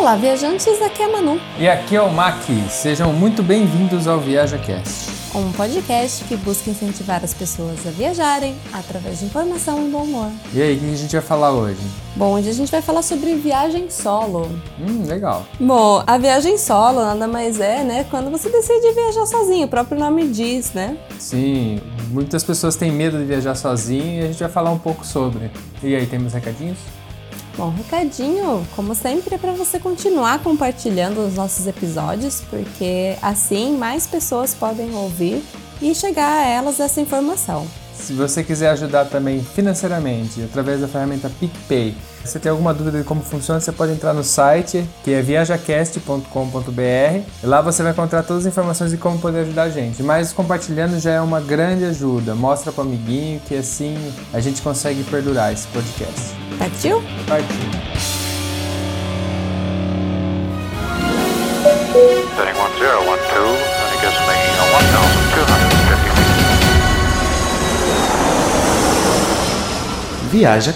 Olá, viajantes, aqui é a Manu. E aqui é o Mac. Sejam muito bem-vindos ao ViajaCast. Um podcast que busca incentivar as pessoas a viajarem através de informação e bom humor. E aí, o que a gente vai falar hoje? Bom, hoje a gente vai falar sobre viagem solo. Hum, legal. Bom, a viagem solo nada mais é, né, quando você decide viajar sozinho, o próprio nome diz, né? Sim, muitas pessoas têm medo de viajar sozinho e a gente vai falar um pouco sobre. E aí, temos recadinhos? Bom, recadinho, como sempre, é para você continuar compartilhando os nossos episódios, porque assim mais pessoas podem ouvir e chegar a elas essa informação. Se você quiser ajudar também financeiramente através da ferramenta PicPay, se você tem alguma dúvida de como funciona, você pode entrar no site que é viajacast.com.br. Lá você vai encontrar todas as informações de como poder ajudar a gente. Mas compartilhando já é uma grande ajuda. Mostra para o amiguinho que assim a gente consegue perdurar esse podcast. Partiu? Partiu. Setting 1012, and it Viaja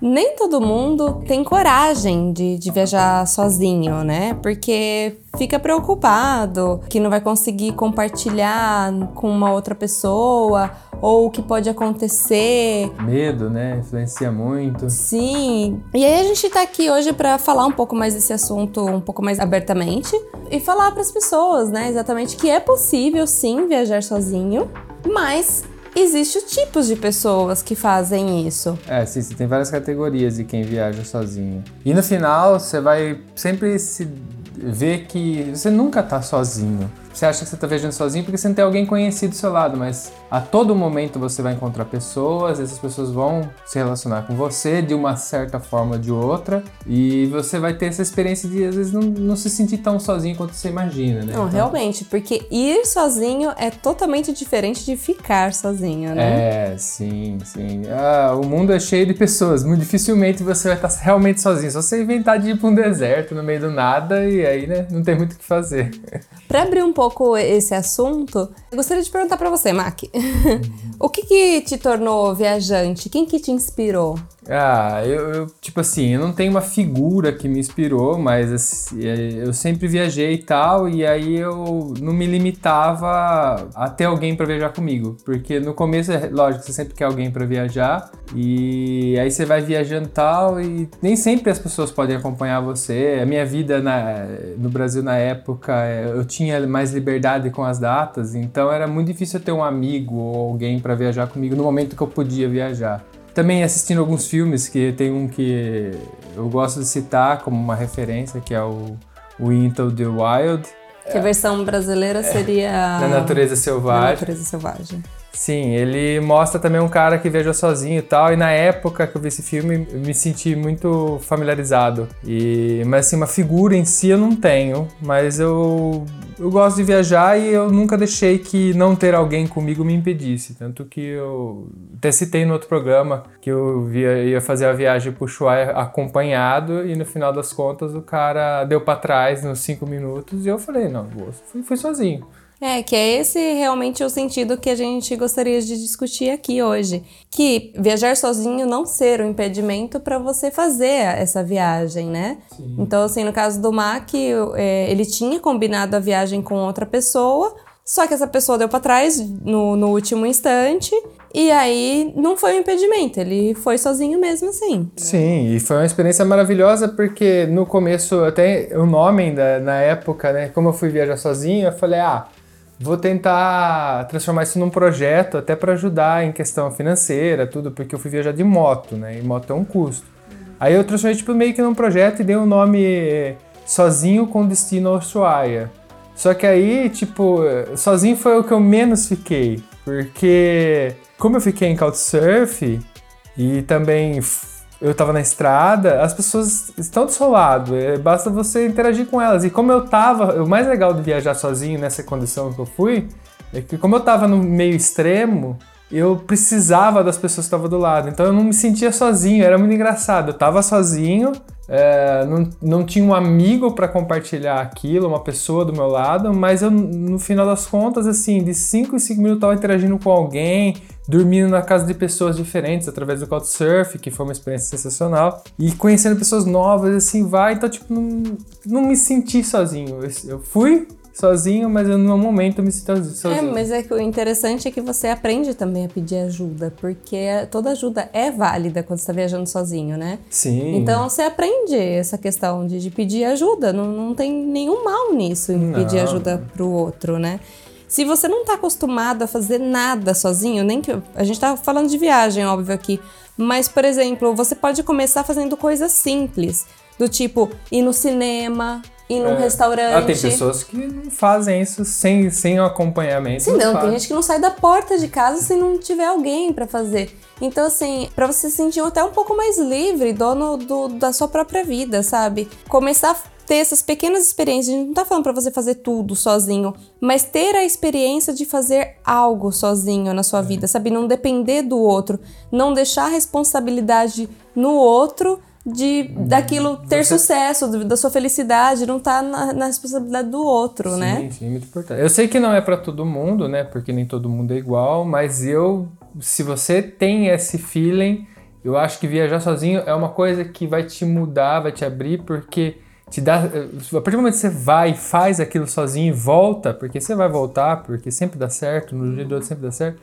Nem todo mundo tem coragem de, de viajar sozinho, né? Porque fica preocupado que não vai conseguir compartilhar com uma outra pessoa ou o que pode acontecer. Medo, né? Influencia muito. Sim. E aí a gente tá aqui hoje para falar um pouco mais desse assunto um pouco mais abertamente e falar para as pessoas, né, exatamente que é possível sim viajar sozinho, mas Existem tipos de pessoas que fazem isso. É, sim, tem várias categorias de quem viaja sozinho. E no final, você vai sempre se ver que você nunca tá sozinho. Você acha que você tá viajando sozinho porque você não tem alguém conhecido do seu lado, mas a todo momento você vai encontrar pessoas, essas pessoas vão se relacionar com você de uma certa forma ou de outra, e você vai ter essa experiência de às vezes não, não se sentir tão sozinho quanto você imagina, né? Não, Então, realmente, porque ir sozinho é totalmente diferente de ficar sozinho, né? É, sim, sim. Ah, o mundo é cheio de pessoas. Muito dificilmente você vai estar realmente sozinho. Só você inventar de ir para um deserto no meio do nada e aí, né, não tem muito o que fazer. Pra abrir um pouco esse assunto, eu gostaria de perguntar pra você, Mac. o que, que te tornou viajante? Quem que te inspirou? Ah, eu, eu, tipo assim, eu não tenho uma figura que me inspirou, mas assim, é, eu sempre viajei e tal, e aí eu não me limitava a ter alguém para viajar comigo, porque no começo, é lógico, você sempre quer alguém para viajar, e aí você vai viajando tal, e nem sempre as pessoas podem acompanhar você. A minha vida na, no Brasil na época, é, eu tinha mais liberdade com as datas, então era muito difícil ter um amigo ou alguém para viajar comigo no momento que eu podia viajar. Também assistindo alguns filmes, que tem um que eu gosto de citar como uma referência, que é o, o Into the Wild, Que a versão brasileira seria... da natureza selvagem. natureza selvagem. Sim, ele mostra também um cara que viajou sozinho e tal, e na época que eu vi esse filme, eu me senti muito familiarizado. E, mas assim, uma figura em si eu não tenho, mas eu, eu gosto de viajar e eu nunca deixei que não ter alguém comigo me impedisse. Tanto que eu até citei no outro programa que eu via, ia fazer a viagem pro Ushuaia acompanhado e no final das contas o cara deu pra trás nos cinco minutos e eu falei, não, vou, fui, fui sozinho. É, que é esse realmente o sentido que a gente gostaria de discutir aqui hoje. Que viajar sozinho não ser um impedimento para você fazer essa viagem, né? Então, assim, no caso do Mac, é, ele tinha combinado a viagem com outra pessoa, só que essa pessoa deu para trás no, no último instante, e aí não foi um impedimento, ele foi sozinho mesmo assim. Sim, e foi uma experiência maravilhosa porque no começo, até o nome ainda, na época, né, como eu fui viajar sozinho, eu falei, ah, vou tentar transformar isso num projeto até para ajudar em questão financeira, tudo, porque eu fui viajar de moto, né, e moto é um custo. Aí eu transformei tipo meio que num projeto e dei o nome eh, Sozinho com Destino ao Ushuaia. Só que aí, tipo, sozinho foi o que eu menos fiquei, porque como eu fiquei em Couchsurf e também eu tava na estrada, as pessoas estão do seu lado, é, basta você interagir com elas. E como eu tava, o mais legal de viajar sozinho nessa condição que eu fui, é que como eu tava no meio extremo, eu precisava das pessoas que estavam do lado. Então eu não me sentia sozinho, era muito engraçado. Eu tava sozinho, é, não, não tinha um amigo para compartilhar aquilo, uma pessoa do meu lado, mas eu, no final das contas, assim, de 5 em 5 minutos eu estava interagindo com alguém, dormindo na casa de pessoas diferentes através do Couchsurf, que foi uma experiência sensacional, e conhecendo pessoas novas, assim, vai, então, tipo, não, não me senti sozinho. Eu fui sozinho, mas eu, no momento eu me sinto É, sozinho. mas é que o interessante é que você aprende também a pedir ajuda, porque toda ajuda é válida quando você está viajando sozinho, né? Sim. Então você aprende essa questão de, de pedir ajuda. Não, não tem nenhum mal nisso em pedir Não. ajuda pro outro, né? Se você não tá acostumado a fazer nada sozinho, nem que. A gente tá falando de viagem, óbvio, aqui. Mas, por exemplo, você pode começar fazendo coisas simples. Do tipo, ir no cinema, ir num É. restaurante. Ah, tem pessoas que não fazem isso sem, sem o acompanhamento. Sim, não, tem fazem. gente que não sai da porta de casa se não tiver alguém pra fazer. Então, assim, pra você se sentir até um pouco mais livre, dono do, da sua própria vida, sabe? Começar a ter essas pequenas experiências. A gente não tá falando pra você fazer tudo sozinho, mas ter a experiência de fazer algo sozinho na É. sua vida, sabe? Não depender do outro, não deixar a responsabilidade no outro. De daquilo ter Você- sucesso, da sua felicidade, não tá na, na responsabilidade do outro, né? Sim, sim, muito importante. Eu sei que não é pra todo mundo, né? Porque nem todo mundo é igual, mas eu, se você tem esse feeling, eu acho que viajar sozinho é uma coisa que vai te mudar, vai te abrir, porque te dá. A partir do momento que você vai e faz aquilo sozinho e volta, porque você vai voltar, porque sempre dá certo, no dia do outro sempre dá certo.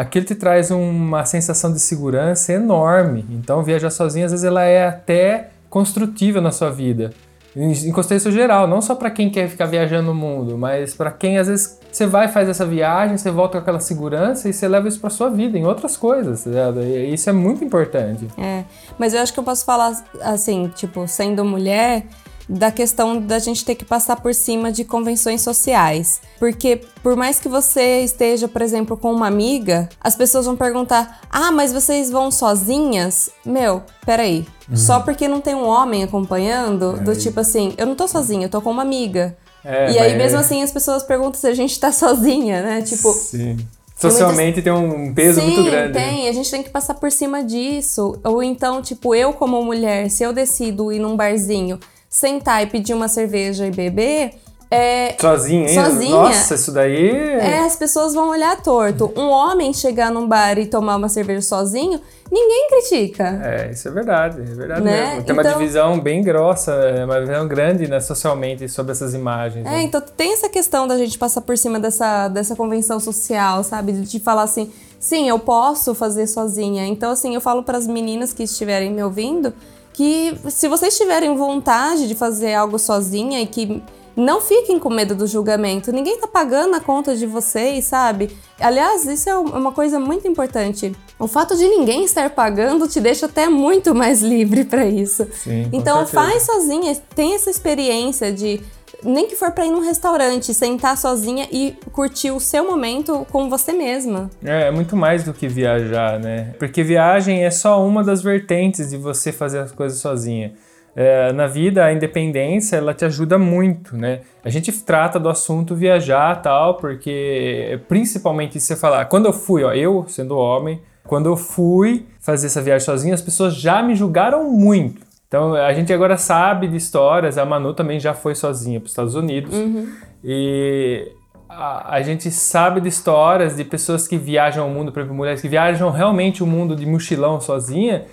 Aquilo te traz uma sensação de segurança enorme. Então, viajar sozinho, às vezes, ela é até construtiva na sua vida em contexto geral, não só para quem quer ficar viajando no mundo, mas para quem às vezes você vai faz essa viagem, você volta com aquela segurança e você leva isso para sua vida em outras coisas? E isso é muito importante. É, mas eu acho que eu posso falar assim, tipo, sendo mulher, da questão da gente ter que passar por cima de convenções sociais. Porque por mais que você esteja, por exemplo, com uma amiga, as pessoas vão perguntar: "Ah, mas vocês vão sozinhas?" Meu, peraí. Só porque não tem um homem acompanhando, do tipo assim, eu não tô sozinha, eu tô com uma amiga. É, e aí mesmo assim as pessoas perguntam se a gente tá sozinha, né? Tipo, Sim. Socialmente tem um peso Sim, muito grande. né? tem. A gente tem que passar por cima disso. Ou então, tipo, eu como mulher, se eu decido ir num barzinho, sentar e pedir uma cerveja e beber, é, Sozinha, hein? Sozinha. Nossa, isso daí. é, as pessoas vão olhar torto. Um homem chegar num bar e tomar uma cerveja sozinho, ninguém critica. É, isso é verdade, é verdade Né? mesmo. Tem uma Então- divisão bem grossa, é uma divisão grande né, socialmente sobre essas imagens. É, né? então tem essa questão da gente passar por cima dessa, dessa convenção social, sabe? De, de falar assim, sim, eu posso fazer sozinha. Então, assim, eu falo para as meninas que estiverem me ouvindo que se vocês tiverem vontade de fazer algo sozinha e que não fiquem com medo do julgamento. Ninguém tá pagando a conta de vocês, sabe? Aliás, isso é uma coisa muito importante. O fato de ninguém estar pagando te deixa até muito mais livre para isso. Sim, então certeza. faz sozinha, tem essa experiência de nem que for para ir num restaurante, sentar sozinha e curtir o seu momento com você mesma. É, é muito mais do que viajar, né? Porque viagem é só uma das vertentes de você fazer as coisas sozinha. É, na vida, a independência, ela te ajuda muito, né? A gente trata do assunto viajar tal, porque principalmente se você falar, quando eu fui, ó, eu sendo homem, quando eu fui fazer essa viagem sozinho, as pessoas já me julgaram muito. Então a gente agora sabe de histórias, a Manu também já foi sozinha para os Estados Unidos. E a, a gente sabe de histórias de pessoas que viajam o mundo, por exemplo, mulheres que viajam realmente o mundo de mochilão sozinha.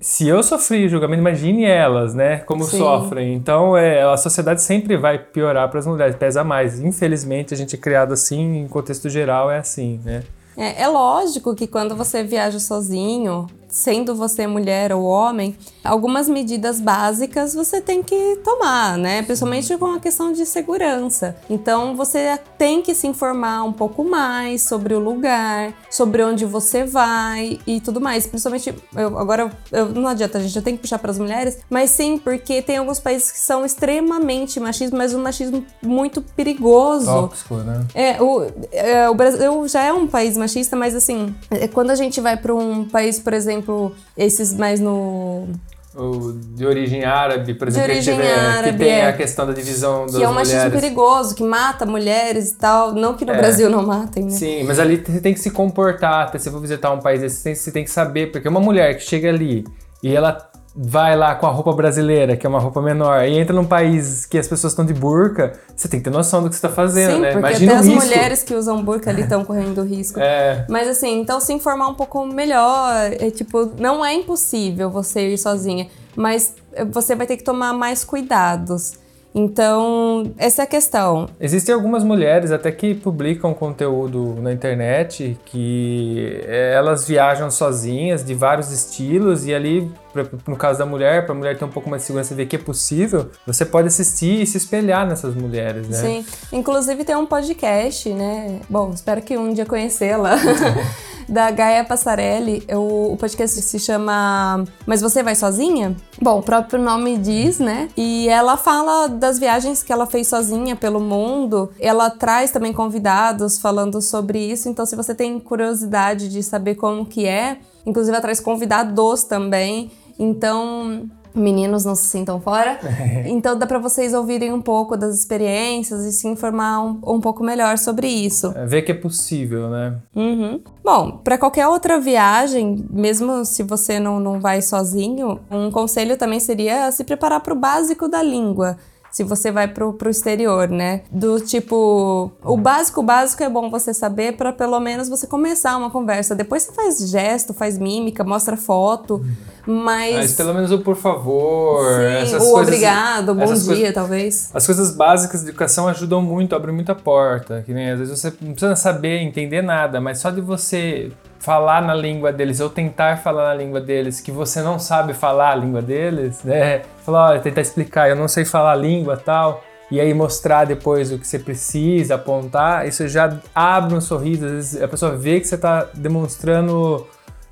Se eu sofri julgamento, imagine elas, né? Como Sim. sofrem. Então, é, a sociedade sempre vai piorar para as mulheres, pesa mais. Infelizmente, a gente é criado assim, em contexto geral é assim, né? É, é lógico que quando você viaja sozinho, sendo você mulher ou homem, algumas medidas básicas você tem que tomar, né? Principalmente com a questão de segurança. Então você tem que se informar um pouco mais sobre o lugar, sobre onde você vai e tudo mais. Principalmente, eu- agora eu, não adianta, a gente já tem que puxar para as mulheres, mas sim, porque tem alguns países que são extremamente machistas, mas um machismo muito perigoso. Tóxico, né? É, o, é, o Brasil já é um país machista, mas assim, é, quando a gente vai para um país, por exemplo, esses mais no. O de origem árabe, por exemplo, que, tiver- que árabe, tem é. a questão da divisão das que é um machismo mulheres. perigoso, que mata mulheres e tal. Não que no É. Brasil não matem, né? Sim, mas ali você tem que se comportar. até Se você for visitar um país desse, você tem que saber, porque uma mulher que chega ali e ela vai lá com a roupa brasileira, que é uma roupa menor, e entra num país que as pessoas estão de burca, você tem que ter noção do que você está fazendo, Sim, né? porque Imagina até as risco. mulheres que usam burca ali estão correndo risco. É, Mas assim, então se informar um pouco melhor, é tipo, não é impossível você ir sozinha, mas você vai ter que tomar mais cuidados. Então, essa é a questão. Existem algumas mulheres até que publicam conteúdo na internet que é, elas viajam sozinhas de vários estilos e ali, no caso da mulher, para a mulher ter um pouco mais de segurança e ver que é possível, você pode assistir e se espelhar nessas mulheres, né? Sim. Inclusive tem um podcast, né? Bom, espero que um dia conhecê-la. da Gaia Passarelli. O, o podcast se chama Mas Você Vai Sozinha? Bom, o próprio nome diz, né? E ela fala das viagens que ela fez sozinha pelo mundo. Ela traz também convidados falando sobre isso. Então, se você tem curiosidade de saber como que é, inclusive ela traz convidados também. Então, meninos não se sintam fora. Então dá pra vocês ouvirem um pouco das experiências e se informar um, um pouco melhor sobre isso. É, Ver que é possível, né? Uhum. Bom, para qualquer outra viagem, mesmo se você não, não vai sozinho, um conselho também seria se preparar para o básico da língua. Se você vai pro, pro exterior, né? Do tipo, o básico, o básico é bom você saber para pelo menos você começar uma conversa. Depois você faz gesto, faz mímica, mostra foto, mas. Mas pelo menos o por favor, Sim, o coisas. obrigado, bom dia, coisas- talvez. As coisas básicas de educação ajudam muito, abrem muita porta. Que nem às vezes você não precisa saber, entender nada, mas só de você falar na língua deles ou tentar falar na língua deles que você não sabe falar a língua deles, né? Falar, tentar explicar, eu não sei falar a língua tal. E aí mostrar depois o que você precisa, apontar, isso já abre um sorriso. Às vezes a pessoa vê que você está demonstrando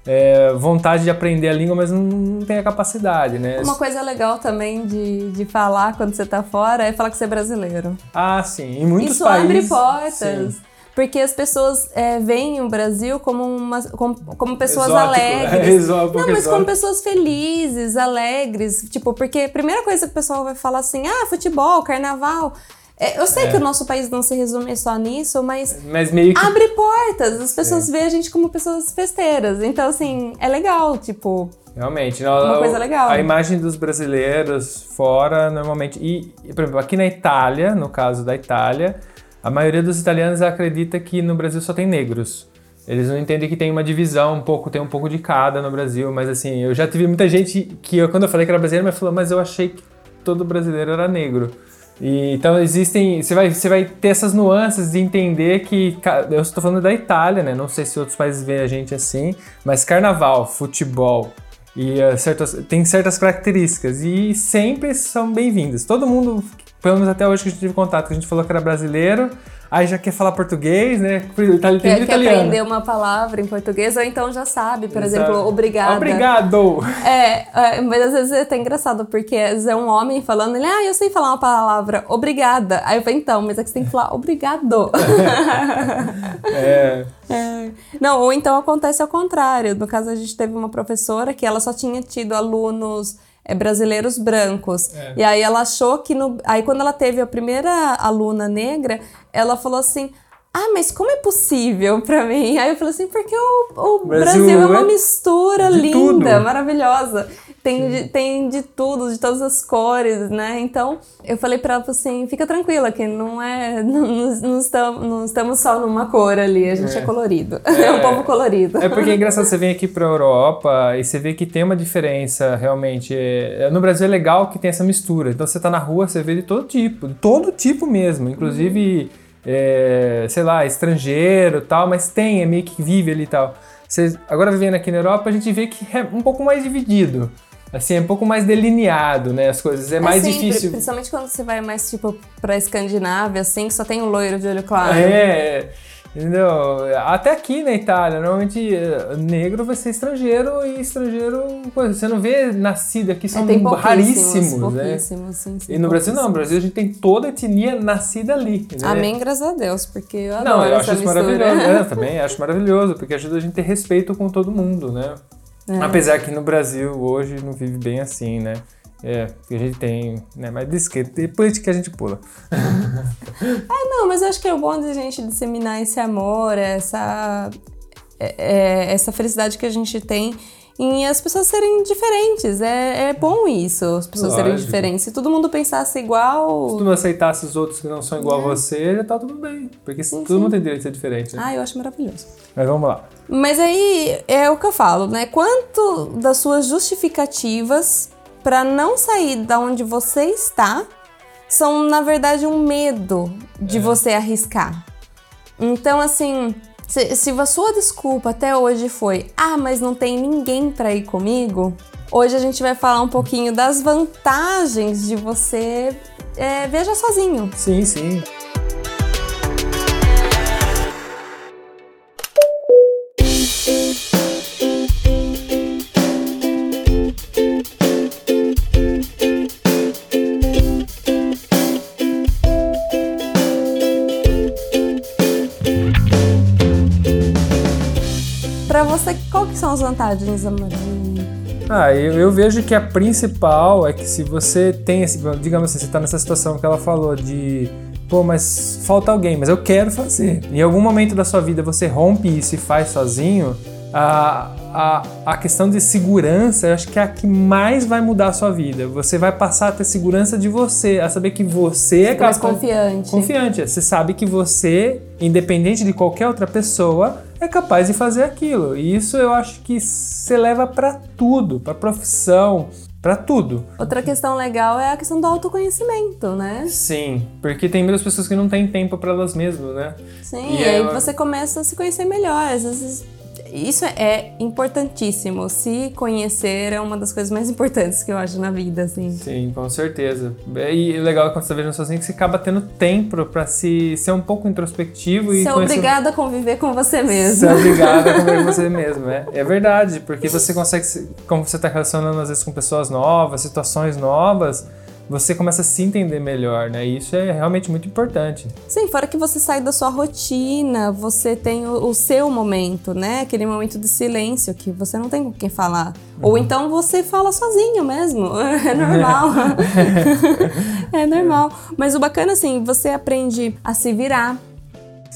é, vontade de aprender a língua, mas não, não tem a capacidade, né? Uma coisa legal também de, de falar quando você tá fora é falar que você é brasileiro. Ah, sim. Em muitos Isso países. abre portas. sim. Porque as pessoas é, veem o Brasil como, uma, como, como pessoas Exótico. alegres. Exótico, Não, mas exótico. como pessoas felizes, alegres. Tipo, porque a primeira coisa que o pessoal vai falar assim, ah, futebol, carnaval. É, eu sei É. que o nosso país não se resume só nisso, mas Mas meio que. abre portas. As pessoas veem a gente como pessoas festeiras. Então, assim, é legal, tipo. Realmente. não, Uma coisa legal. A imagem dos brasileiros fora, normalmente. E, por exemplo, aqui na Itália, no caso da Itália, a maioria dos italianos acredita que no Brasil só tem negros. Eles não entendem que tem uma divisão, um pouco, tem um pouco de cada no Brasil, mas assim, eu já tive muita gente que, eu, quando eu falei que era brasileiro, me falou, mas eu achei que todo brasileiro era negro. E, então existem, você vai, você vai ter essas nuances de entender que, eu estou falando da Itália, né? Não sei se outros países veem a gente assim, mas carnaval, futebol e certas, tem certas características e sempre são bem-vindas. Todo mundo, pelo menos até hoje que a gente teve contato, que a gente falou que era brasileiro, aí já quer falar português, né? Itali- Quer, muito quer italiano. aprender uma palavra em português, ou então já sabe, por Exato. exemplo, obrigada. Obrigado! É, é, mas às vezes é até engraçado, porque às vezes é um homem falando, ele, ah, eu sei falar uma palavra, obrigada. Aí eu falei, então, mas é que você tem que falar obrigado. É, É. Não, ou então acontece ao contrário. No caso, a gente teve uma professora que ela só tinha tido alunos é, brasileiros brancos. É. E aí ela achou que no. Aí quando ela teve a primeira aluna negra, ela falou assim. Ah, mas como é possível pra mim? Aí eu falei assim, porque o, o Brasil Brasil, é uma é mistura de linda, tudo. maravilhosa. Tem de, tem de tudo, de todas as cores, né? Então, eu falei pra ela assim, fica tranquila, que não é. Não, não, estamos, não estamos só numa cor ali, a gente é, colorido. É, um povo colorido. É porque é engraçado, você vem aqui pra Europa e você vê que tem uma diferença realmente. É, no Brasil é legal que tem essa mistura. Então você tá na rua, você vê de todo tipo, de todo tipo mesmo. Inclusive, é, sei lá, estrangeiro e tal, mas tem, é meio que vive ali e tal. Agora vivendo aqui na Europa, a gente vê que é um pouco mais dividido. Assim, é um pouco mais delineado, né? As coisas. É mais É sempre, difícil. Principalmente quando você vai mais, tipo, pra Escandinávia, assim, que só tem o loiro de olho claro. É, entendeu? Até aqui na Itália, normalmente eh, negro vai ser estrangeiro e estrangeiro, coisa, você não vê nascido aqui, É, são pouquíssimos, raríssimos, né? pouquíssimos, sim, sim, E no Brasil não, no. Brasil a gente tem toda a etnia nascida ali. Né? Amém, graças a Deus, porque eu adoro Não, eu acho isso mistura. maravilhoso. É, eu também acho maravilhoso, porque ajuda a gente a ter respeito com todo mundo, né? É. Apesar que no Brasil hoje não vive bem assim, né? É, porque a gente tem, né? Mas diz que tem política a gente pula. Não, mas eu acho que é o bom de a gente disseminar esse amor, essa, é- é- essa felicidade que a gente tem em as pessoas serem diferentes. É, é bom isso, as pessoas serem Lógico. diferentes. Se todo mundo pensasse igual. Se tu não aceitasse os outros que não são igual a você, já tá tudo bem. Porque todo mundo tem direito de ser diferente. Né? Ah, eu acho maravilhoso. Mas vamos lá. Mas aí é o que eu falo, né? Quanto das suas justificativas pra não sair da onde você está são, na verdade, um medo de você arriscar. Então, assim, se, se a sua desculpa até hoje foi, ah, mas não tem ninguém pra ir comigo, hoje a gente vai falar um pouquinho das vantagens de você é, viajar sozinho. Sim, sim. Você, qual que são as vantagens, Amarinho? Ah, eu, eu vejo que a principal é que se você tem esse, digamos assim, você tá nessa situação que ela falou de, pô, mas falta alguém, mas eu quero fazer. Em algum momento da sua vida você rompe isso e faz sozinho, a, a, a questão de segurança, eu acho que é a que mais vai mudar a sua vida. Você vai passar a ter segurança de você, a saber que você é capaz... confiante. Confiante. Você sabe que você, independente de qualquer outra pessoa, é capaz de fazer aquilo. E isso eu acho que você leva pra tudo, pra profissão, pra tudo. Outra questão legal é a questão do autoconhecimento, né? Sim, porque tem muitas pessoas que não têm tempo pra elas mesmas, né? Sim, E e aí ela- você começa a se conhecer melhor. Às vezes, isso é importantíssimo. Se conhecer é uma das coisas mais importantes que eu acho na vida, assim. Sim, com certeza. E o legal é quando você viajando sozinho que você acaba tendo tempo pra se ser um pouco introspectivo e Ser conhecer- obrigada a conviver com você mesmo. Ser obrigado a comer você mesmo, é. É verdade, porque você consegue, se- como você está relacionando às vezes com pessoas novas, situações novas, você começa a se entender melhor, né? E isso é realmente muito importante. Sim, fora que você sai da sua rotina, você tem o, o seu momento, né? Aquele momento de silêncio que você não tem com quem falar. Uhum. Ou então você fala sozinho mesmo. É normal. é normal. Mas o bacana, assim, você aprende a se virar.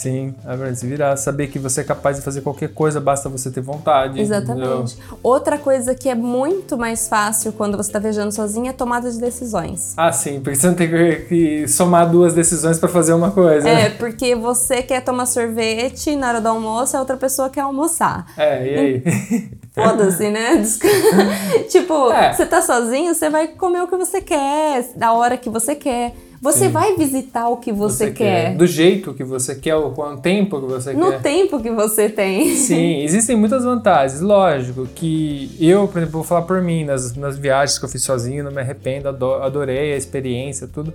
Sim, é verdade, se virar, saber que você é capaz de fazer qualquer coisa, basta você ter vontade. Exatamente. Outra coisa que é muito mais fácil quando você tá viajando sozinho é tomada de decisões. Ah, sim, porque você não tem que- somar duas decisões pra fazer uma coisa. É, né? porque você quer tomar sorvete na hora do almoço, a outra pessoa quer almoçar. É, e aí? Foda-se, né? Tipo, É. você tá sozinho, você vai comer o que você quer, da hora que você quer. Você Sim. vai visitar o que você, quer. Do jeito que você quer, ou com o tempo que você No quer. tempo que você tem. Sim, existem muitas vantagens. Lógico que eu, por exemplo, vou falar por mim, nas, nas viagens que eu fiz sozinho, não me arrependo, ado- adorei a experiência, tudo.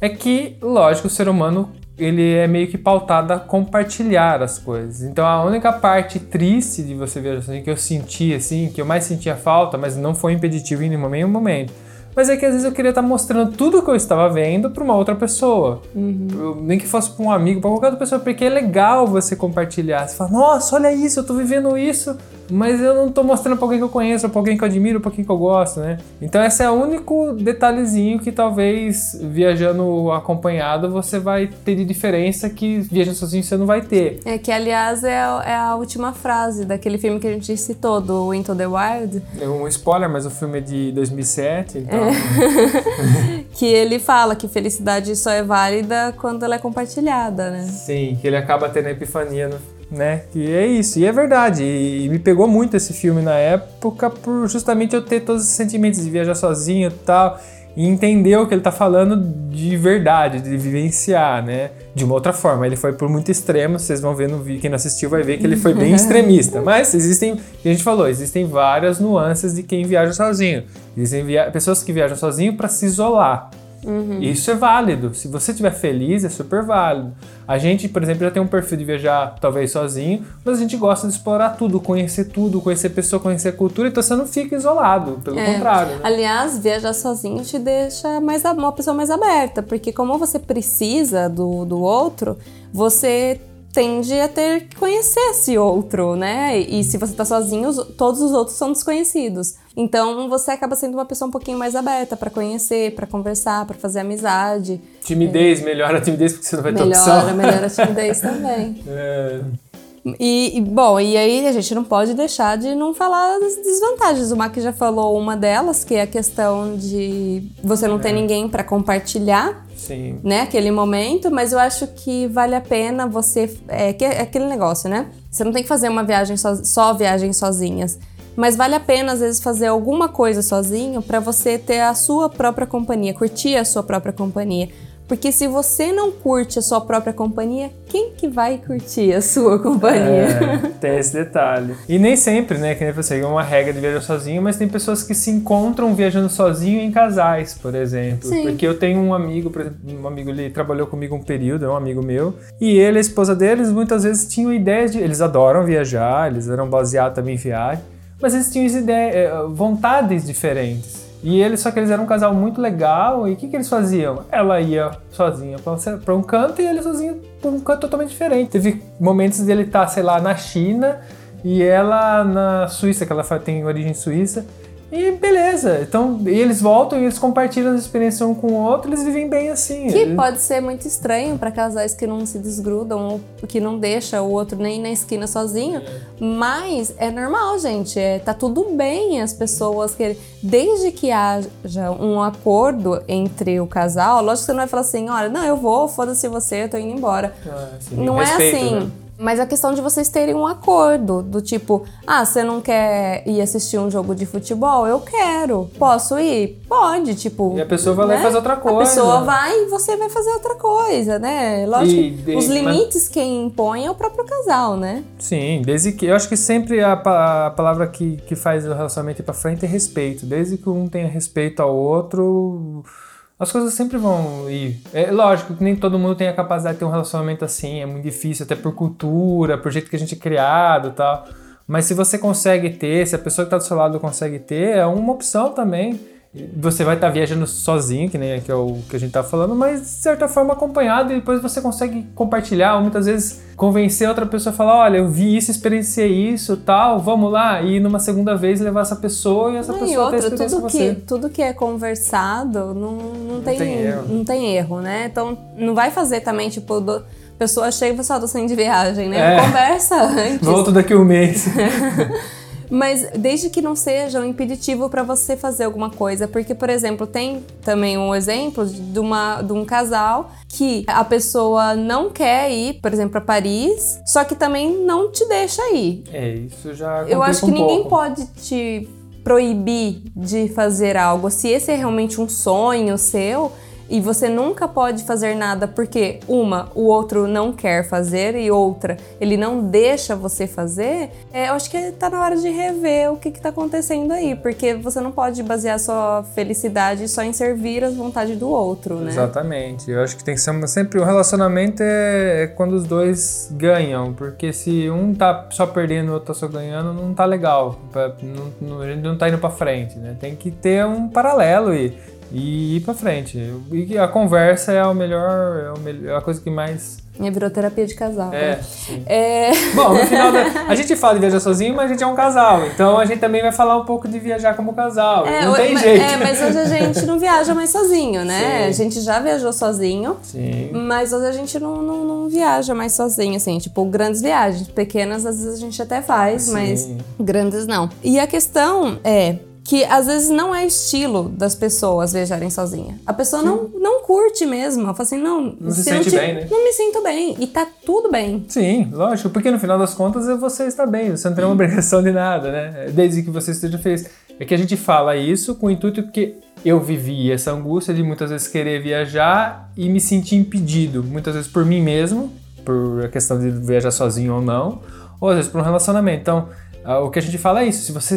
É que, lógico, o ser humano ele é meio que pautado a compartilhar as coisas. Então a única parte triste de você viajar sozinho que eu senti, assim, que eu mais sentia falta, mas não foi impeditivo em nenhum momento. Mas é que às vezes eu queria estar mostrando tudo que eu estava vendo para uma outra pessoa. Eu- nem que fosse para um amigo, para qualquer outra pessoa, porque é legal você compartilhar. Você fala, nossa, olha isso, eu tô vivendo isso, mas eu não tô mostrando para alguém que eu conheço, para alguém que eu admiro, para alguém que eu gosto, né? Então esse é o único detalhezinho que talvez viajando acompanhado você vai ter de diferença que viajando sozinho você não vai ter. É que, aliás, é, a- é a última frase daquele filme que a gente citou, do Into the Wild, É um spoiler, mas o filme é de 2007, então... que ele fala que felicidade só é válida quando ela é compartilhada, né? Sim, que ele acaba tendo a epifania, né? Que é isso, e é verdade. E me pegou muito esse filme na época por justamente eu ter todos os sentimentos de viajar sozinho e tal. E entender o que ele tá falando de verdade, de vivenciar, né? De uma outra forma. Ele foi por muito extremo, vocês vão ver no vídeo, quem não assistiu vai ver que ele foi bem extremista. Mas existem, a gente falou, existem várias nuances de quem viaja sozinho. Existem via- pessoas que viajam sozinho para se isolar. Isso é válido. Se você estiver feliz, é super válido. A gente, por exemplo, já tem um perfil de viajar talvez sozinho, mas a gente gosta de explorar tudo, conhecer tudo, conhecer pessoa, conhecer cultura, então você não fica isolado, pelo É. contrário. né? Aliás, viajar sozinho te deixa mais uma pessoa mais aberta, porque como você precisa do, do outro, você tende a ter que conhecer esse outro, né? E se você tá sozinho, os- todos os outros são desconhecidos. Então você acaba sendo uma pessoa um pouquinho mais aberta pra conhecer, pra conversar, pra fazer amizade. Timidez, melhora a timidez porque você não vai ter Melhora, opção. melhora a timidez também. É, E, e, bom, e aí a gente não pode deixar de não falar das desvantagens. O Mac já falou uma delas, que é a questão de você não ter ninguém para compartilhar, Sim. né, aquele momento, mas eu acho que vale a pena você. É, que é aquele negócio, né? Você não tem que fazer uma viagem so, só viagens sozinhas. Mas vale a pena, às vezes, fazer alguma coisa sozinho para você ter a sua própria companhia, curtir a sua própria companhia. Porque se você não curte a sua própria companhia, quem que vai curtir a sua companhia? É, tem esse detalhe. E nem sempre, né, que nem você, é uma regra de viajar sozinho, mas tem pessoas que se encontram viajando sozinho em casais, por exemplo. Sim. Porque eu tenho um amigo, por exemplo, um amigo, ele trabalhou comigo um período, é um amigo meu, e ele a esposa deles muitas vezes tinham ideias de... Eles adoram viajar, eles eram baseados também em viagem, mas eles tinham ideias, eh, vontades diferentes. E eles, só que eles eram um casal muito legal, e o que, que eles faziam? Ela ia sozinha para um canto e ele sozinho para um canto totalmente diferente. Teve momentos dele estar, sei lá, na China e ela na Suíça, que ela tem origem suíça. E beleza, então e eles voltam e eles compartilham as experiências um com o outro, eles vivem bem assim. Que Eles- pode ser muito estranho para casais que não se desgrudam ou que não deixa o outro nem na esquina sozinho, mas é normal, gente. É, tá tudo bem as pessoas que desde que haja um acordo entre o casal, lógico que você não vai falar assim, olha, não, eu vou, foda-se você, eu tô indo embora. Ah, assim, Não respeito, é assim. né? Mas a questão de vocês terem um acordo, do tipo, ah, você não quer ir assistir um jogo de futebol? Eu quero. Posso ir? Pode, tipo. E a pessoa vai lá e faz outra A coisa. pessoa vai e você vai fazer outra coisa, né? Lógico E- e- os mas- limites quem impõe é o próprio casal, né? Sim, desde que. Eu acho que sempre a, a palavra que, que faz o relacionamento ir pra frente é respeito. Desde que um tenha respeito ao outro, as coisas sempre vão ir. É lógico que nem todo mundo tem a capacidade de ter um relacionamento assim, é muito difícil, até por cultura, por jeito que a gente é criado e tal. Mas se você consegue ter, se a pessoa que tá do seu lado consegue ter, é uma opção também. Você vai estar viajando sozinho, que nem que é o que a gente tá falando, mas de certa forma acompanhado, e depois você consegue compartilhar, ou muitas vezes convencer outra pessoa a falar, olha, eu vi isso, experienciei isso, tal, vamos lá, e numa segunda vez levar essa pessoa e essa Não, pessoa e ter outra, experiência tudo com que, você. tudo que é conversado não, não, tem, tem erro. não tem erro, né? Então não vai fazer também, tipo, do, pessoa chega e fala, "Ó, tô saindo de viagem, né? É. Conversa antes. Volto daqui um mês. Mas desde que não seja um impeditivo para você fazer alguma coisa, porque, por exemplo, tem também um exemplo de, uma, de um casal que a pessoa não quer ir, por exemplo, para Paris, só que também não te deixa ir. é, isso já Eu acho que um ninguém pouco. pode te proibir de fazer algo. Se esse é realmente um sonho seu e você nunca pode fazer nada porque uma, o outro não quer fazer e outra, ele não deixa você fazer, é, eu acho que tá na hora de rever o que que tá acontecendo aí, porque você não pode basear sua felicidade só em servir as vontades do outro, né? Exatamente. Eu acho que tem que ser sempre. O relacionamento é, é quando os dois ganham. Porque se um tá só perdendo e o outro tá só ganhando, não tá legal. Pra- não- não- a gente não tá indo pra frente, né? Tem que ter um paralelo e, e ir pra frente. E a conversa é o melhor. É o melhor- é a coisa que mais. E virou terapia de casal. É, né? É... Bom, no final da, a gente fala de viajar sozinho, mas a gente é um casal. Então a gente também vai falar um pouco de viajar como casal. não o- tem jeito. É, mas hoje a gente não viaja mais sozinho, né? Sim. A gente já viajou sozinho, Sim. mas hoje a gente não, não, não viaja mais sozinho, assim, tipo, grandes viagens. Pequenas, às vezes a gente até faz, Sim. mas grandes não. E a questão é que às vezes não é estilo das pessoas viajarem sozinha. A pessoa não, não curte mesmo. Ela fala assim, não, Não se se sente te- bem, né? Não me sinto bem. E tá tudo bem. Sim, lógico, porque no final das contas é você está bem, você não tem uma obrigação de nada, né? Desde que você esteja feliz. É que a gente fala isso com o intuito porque eu vivi essa angústia de muitas vezes querer viajar e me sentir impedido, muitas vezes por mim mesmo, por a questão de viajar sozinho ou não, ou às vezes por um relacionamento. Então, ah, o que a gente fala é isso, se você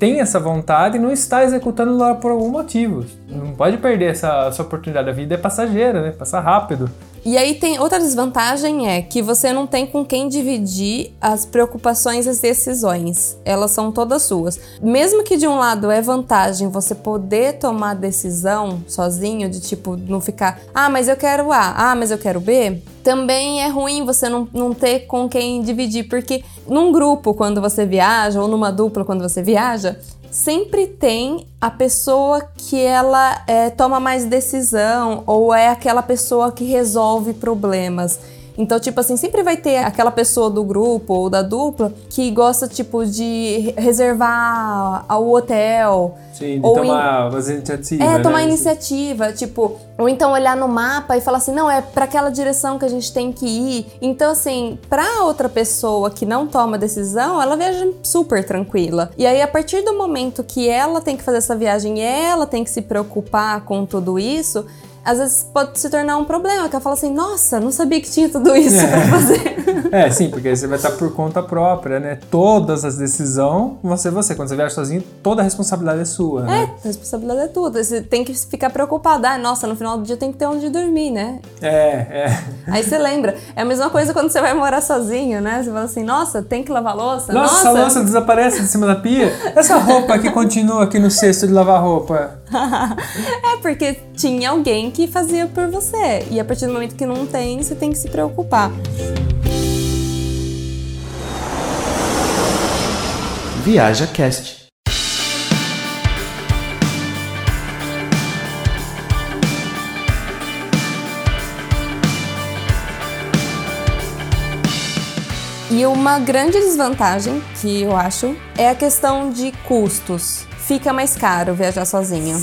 tem essa vontade e não está executando lá por algum motivo. Não pode perder essa, essa oportunidade. A vida é passageira, né? Passa rápido. E aí tem outra desvantagem é que você não tem com quem dividir as preocupações e as decisões. Elas são todas suas. Mesmo que de um lado é vantagem você poder tomar decisão sozinho, de tipo, não ficar, ah, mas eu quero A, ah, mas eu quero B, também é ruim você não, não ter com quem dividir, porque num grupo, quando você viaja, ou numa dupla, quando você viaja, sempre tem a pessoa que ela é, toma mais decisão ou é aquela pessoa que resolve problemas. Então, tipo assim, sempre vai ter aquela pessoa do grupo ou da dupla que gosta, tipo, de reservar o hotel. Sim, de Ou tomar umas iniciativas. É, né? tomar iniciativa, tipo, ou então olhar no mapa e falar assim, não, é para aquela direção que a gente tem que ir. Então, assim, pra outra pessoa que não toma decisão, ela viaja super tranquila. E aí, a partir do momento que ela tem que fazer essa viagem e ela tem que se preocupar com tudo isso, às vezes pode se tornar um problema, que ela fala assim, nossa, não sabia que tinha tudo isso É. pra fazer. É, sim, porque aí você vai estar por conta própria, né? Todas as decisões vão ser você. Quando você viaja sozinho, toda a responsabilidade é sua, É, né? a responsabilidade é tudo. Você tem que ficar preocupado. Ah, nossa, no final do dia tem que ter onde dormir, né? É, é. Aí você lembra. É a mesma coisa quando você vai morar sozinho, né? Você fala assim, nossa, tem que lavar louça? Nossa, essa louça desaparece de cima da pia. Essa roupa que continua aqui no cesto de lavar roupa. é porque tinha alguém que fazia por você. E a partir do momento que não tem, você tem que se preocupar. Viaja Cast. E uma grande desvantagem que eu acho é a questão de custos. Fica mais caro viajar sozinho.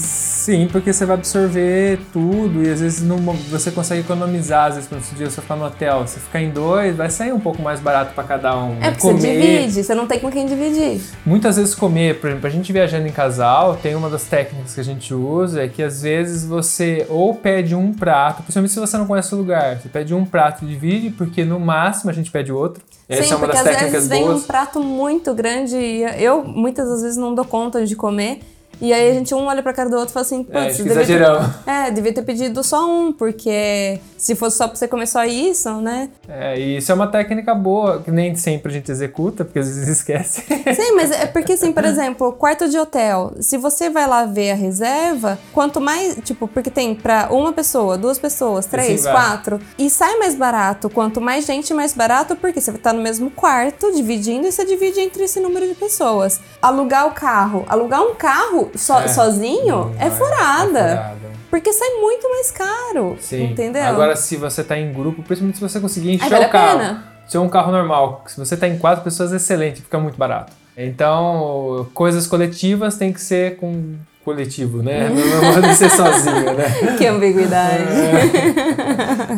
Sim, porque você vai absorver tudo e às vezes não, você consegue economizar. Às vezes, quando dia você ficar no hotel, você ficar em dois, vai sair um pouco mais barato para cada um. É porque você divide, você não tem com quem dividir. Muitas vezes comer, por exemplo, a gente viajando em casal, tem uma das técnicas que a gente usa, é que às vezes você ou pede um prato, principalmente se você não conhece o lugar, você pede um prato e divide, porque no máximo a gente pede outro. Essa Sim, é uma porque das às técnicas vezes vem boas. um prato muito grande e eu muitas das vezes não dou conta de comer. E aí a gente um olha pra cara do outro e fala assim, É, putz, que devia ter, é, devia ter pedido só um, porque se fosse só pra você comer só isso, né? É, e isso é uma técnica boa, que nem sempre a gente executa, porque às vezes esquece. Sim, mas é porque assim, por exemplo, quarto de hotel, se você vai lá ver a reserva, quanto mais, tipo, porque tem pra uma pessoa, duas pessoas, três, vai. quatro, e sai mais barato, quanto mais gente, mais barato, porque você estar no mesmo quarto, dividindo, e você divide entre esse número de pessoas. Alugar o carro, alugar um carro so- É. sozinho Não é furada. é furada. Porque sai muito mais caro, Sim. entendeu? Agora, se você tá em grupo, principalmente se você conseguir encher vale o a carro. pena. Se é um carro normal, se você tá em quatro pessoas, é excelente, fica muito barato. Então, coisas coletivas tem que ser com coletivo, né? Não pode ser sozinho, né? que ambiguidade.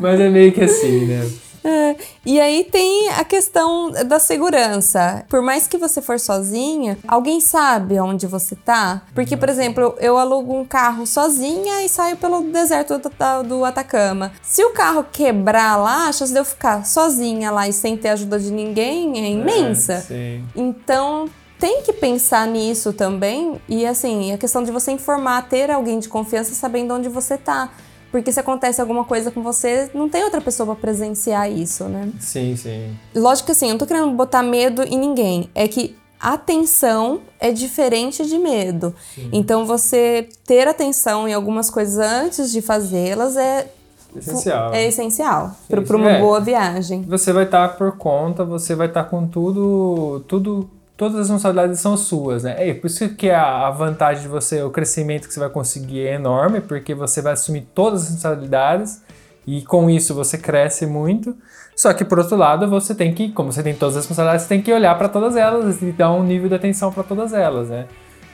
Mas é meio que assim, né? É, e aí tem a questão da segurança. Por mais que você for sozinha, alguém sabe onde você tá? Porque, por exemplo, eu alugo um carro sozinha e saio pelo deserto do, Atacama. Se o carro quebrar lá, a chance de eu ficar sozinha lá e sem ter ajuda de ninguém é imensa. É. Então, tem que pensar nisso também. E assim, a questão de você informar, ter alguém de confiança sabendo onde você tá. Porque se acontece alguma coisa com você, não tem outra pessoa pra presenciar isso, né? Sim, sim. Lógico que assim, eu não tô querendo botar medo em ninguém. É que atenção é diferente de medo. Então, você ter atenção em algumas coisas antes de fazê-las é, Essencial. é essencial para sim. uma É. boa viagem. Você vai estar por conta, você vai estar com tudo, tudo, todas as responsabilidades são suas, né? É por isso que a, a vantagem de você, o crescimento que você vai conseguir é enorme, porque você vai assumir todas as responsabilidades e com isso você cresce muito. Só que por outro lado, você tem que, como você tem todas as responsabilidades, você tem que olhar para todas elas e dar um nível de atenção para todas elas, né?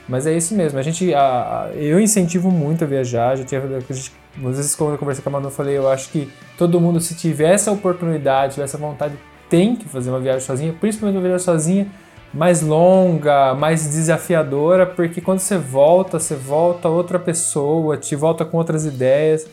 Mas é isso mesmo. A gente, a- a- eu incentivo muito a viajar. Já tinha, a gente- às vezes quando eu conversei com a Manu, eu falei, eu acho que todo mundo, se tiver essa oportunidade, tiver essa vontade, tem que fazer uma viagem sozinha, principalmente uma viagem sozinha mais longa, mais desafiadora, porque quando você volta, você volta outra pessoa, te volta com outras ideias.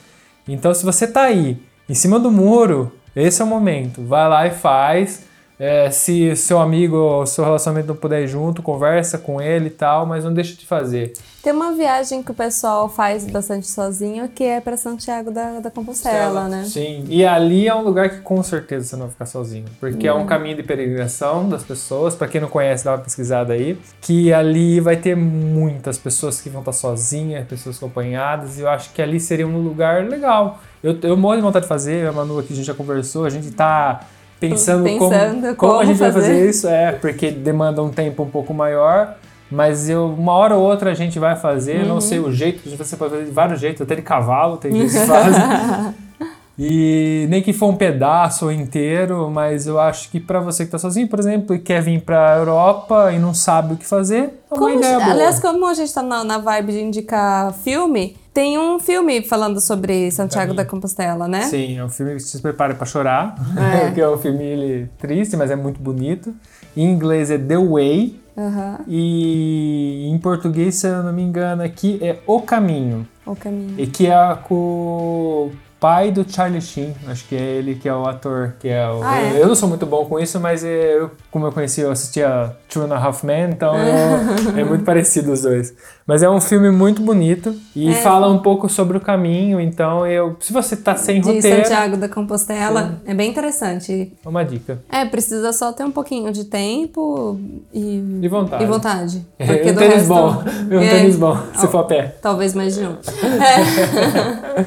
Então, se você tá aí, em cima do muro, esse é o momento. Vai lá e faz. É, se seu amigo ou seu relacionamento não puder ir junto, conversa com ele e tal, mas não deixa de fazer. Tem uma viagem que o pessoal faz bastante sozinho, que é para Santiago da, da Compostela, né? Sim, e ali é um lugar que com certeza você não vai ficar sozinho, porque é um caminho de peregrinação das pessoas, pra quem não conhece, dá uma pesquisada aí, que ali vai ter muitas pessoas que vão estar sozinhas, pessoas acompanhadas, e eu acho que ali seria um lugar legal. Eu, eu morro de vontade de fazer, a Manu aqui a gente já conversou, a gente tá pensando, como, Pensando como, a como gente vai fazer. fazer isso, é, porque demanda um tempo um pouco maior, mas eu, uma hora ou outra a gente vai fazer, eu não sei o jeito, a gente vai fazer de vários jeitos, até de cavalo, tem gente que faz. E nem que for um pedaço ou inteiro, mas eu acho que pra você que tá sozinho, por exemplo, e quer vir pra Europa e não sabe o que fazer, é uma Como- ideia boa. aliás, como a gente tá na, na vibe de indicar filme, tem um filme falando sobre Santiago da Compostela, né? Sim, é um filme que se prepara pra chorar, É. que é um filme ele, triste, mas é muito bonito. Em inglês é The Way, Aham, e em português, se eu não me engano, aqui é O Caminho. o caminho. E que é com pai do Charlie Sheen, acho que é ele que é o ator, que é o... Ah, é? Eu não sou muito bom com isso, mas eu, como eu conheci, eu assistia Two and a Half Men, então eu- é muito parecido os dois. Mas é um filme muito bonito e É. fala um pouco sobre o caminho, então eu, se você tá sem De roteiro, Santiago da Compostela, é bem interessante. é uma dica. É, precisa só ter um pouquinho de tempo e... E vontade. E vontade. É, Porque um do tênis resto- bom, um É. tênis bom, se for a pé. Talvez mais de um. É.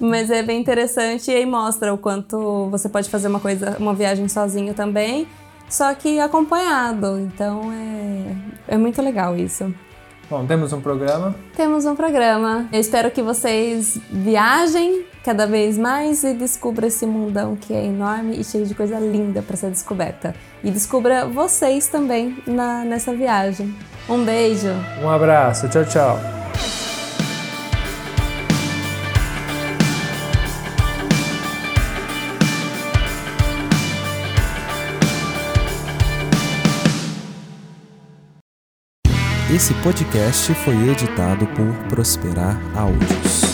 Mas é bem interessante e aí mostra o quanto você pode fazer uma coisa, uma viagem sozinho também, só que acompanhado. Então é, é muito legal isso. Bom, temos um programa. Temos um programa. Eu espero que vocês viajem cada vez mais e descubra esse mundão que é enorme e cheio de coisa linda para ser descoberta. E descubra vocês também na, nessa viagem. Um beijo! Um abraço, tchau, tchau. Esse podcast foi editado por Prosperar Áudios.